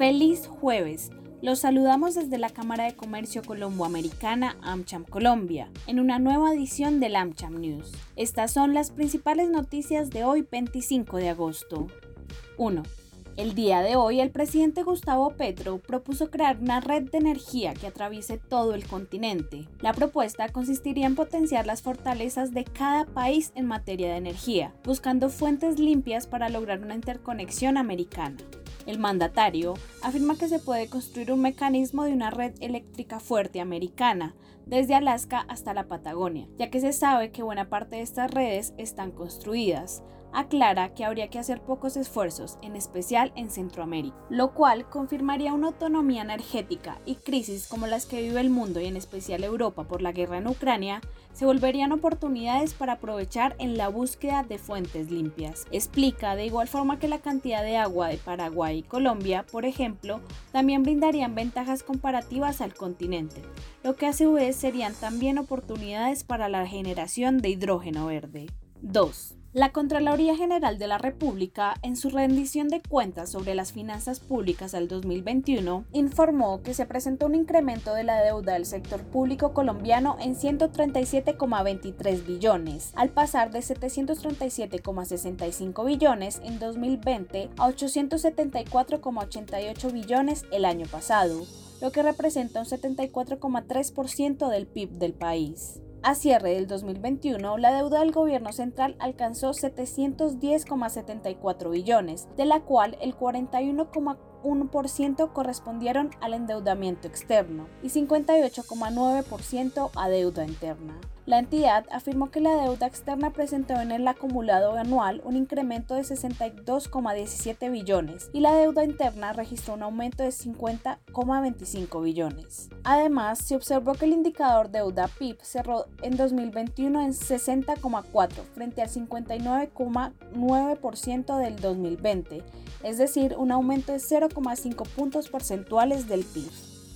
Feliz jueves. Los saludamos desde la Cámara de Comercio Colomboamericana AmCham Colombia, en una nueva edición del AmCham News. Estas son las principales noticias de hoy 25 de agosto. 1. El día de hoy, el presidente Gustavo Petro propuso crear una red de energía que atraviese todo el continente. La propuesta consistiría en potenciar las fortalezas de cada país en materia de energía, buscando fuentes limpias para lograr una interconexión americana. El mandatario afirma que se puede construir un mecanismo de una red eléctrica fuerte americana, desde Alaska hasta la Patagonia, ya que se sabe que buena parte de estas redes están construidas, aclara que habría que hacer pocos esfuerzos, en especial en Centroamérica, lo cual confirmaría una autonomía energética y crisis como las que vive el mundo y en especial Europa por la guerra en Ucrania, se volverían oportunidades para aprovechar en la búsqueda de fuentes limpias. Explica de igual forma que la cantidad de agua de Paraguay y Colombia, por ejemplo, también brindarían ventajas comparativas al continente, lo que a su vez serían también oportunidades para la generación de hidrógeno verde. 2. La Contraloría General de la República, en su rendición de cuentas sobre las finanzas públicas del 2021, informó que se presentó un incremento de la deuda del sector público colombiano en 137,23 billones, al pasar de 737,65 billones en 2020 a 874,88 billones el año pasado, lo que representa un 74,3% del PIB del país. A cierre del 2021, la deuda del gobierno central alcanzó 710,74 billones, de la cual el 41,1% correspondieron al endeudamiento externo y 58,9% a deuda interna. La entidad afirmó que la deuda externa presentó en el acumulado anual un incremento de 62,17 billones y la deuda interna registró un aumento de 50,25 billones. Además, se observó que el indicador deuda PIB cerró en 2021 en 60,4 frente al 59,9% del 2020, es decir, un aumento de 0,5 puntos porcentuales del PIB.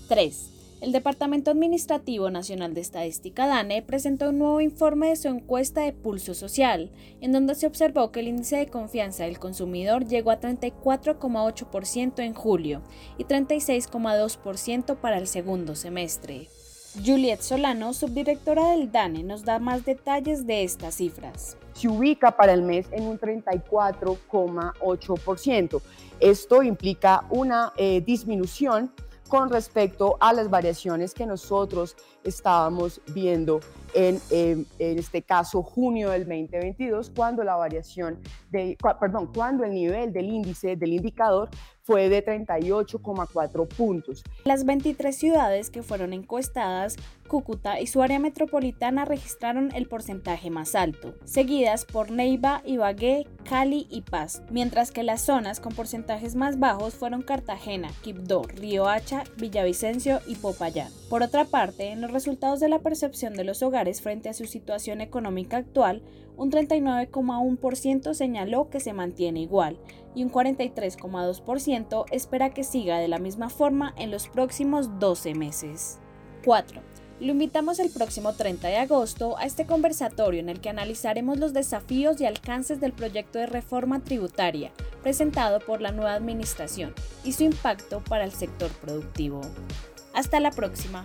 3. El Departamento Administrativo Nacional de Estadística DANE presentó un nuevo informe de su encuesta de pulso social, en donde se observó que el índice de confianza del consumidor llegó a 34,8% en julio y 36,2% para el segundo semestre. Juliet Solano, subdirectora del DANE, nos da más detalles de estas cifras. Se ubica para el mes en un 34,8%. Esto implica una eh, disminución con respecto a las variaciones que nosotros estábamos viendo en, en, este caso junio del 2022, cuando la variación perdón, cuando el nivel del índice del indicador fue de 38,4 puntos. Las 23 ciudades que fueron encuestadas, Cúcuta y su área metropolitana registraron el porcentaje más alto, seguidas por Neiva, Ibagué, Cali y Paz, mientras que las zonas con porcentajes más bajos fueron Cartagena, Quibdó, Hacha, Villavicencio y Popayán. Por otra parte, en los resultados de la percepción de los hogares frente a su situación económica actual, un 39,1% señaló que se mantiene igual y un 43,2% espera que siga de la misma forma en los próximos 12 meses. 4. Lo invitamos el próximo 30 de agosto a este conversatorio en el que analizaremos los desafíos y alcances del proyecto de reforma tributaria presentado por la nueva administración y su impacto para el sector productivo. Hasta la próxima.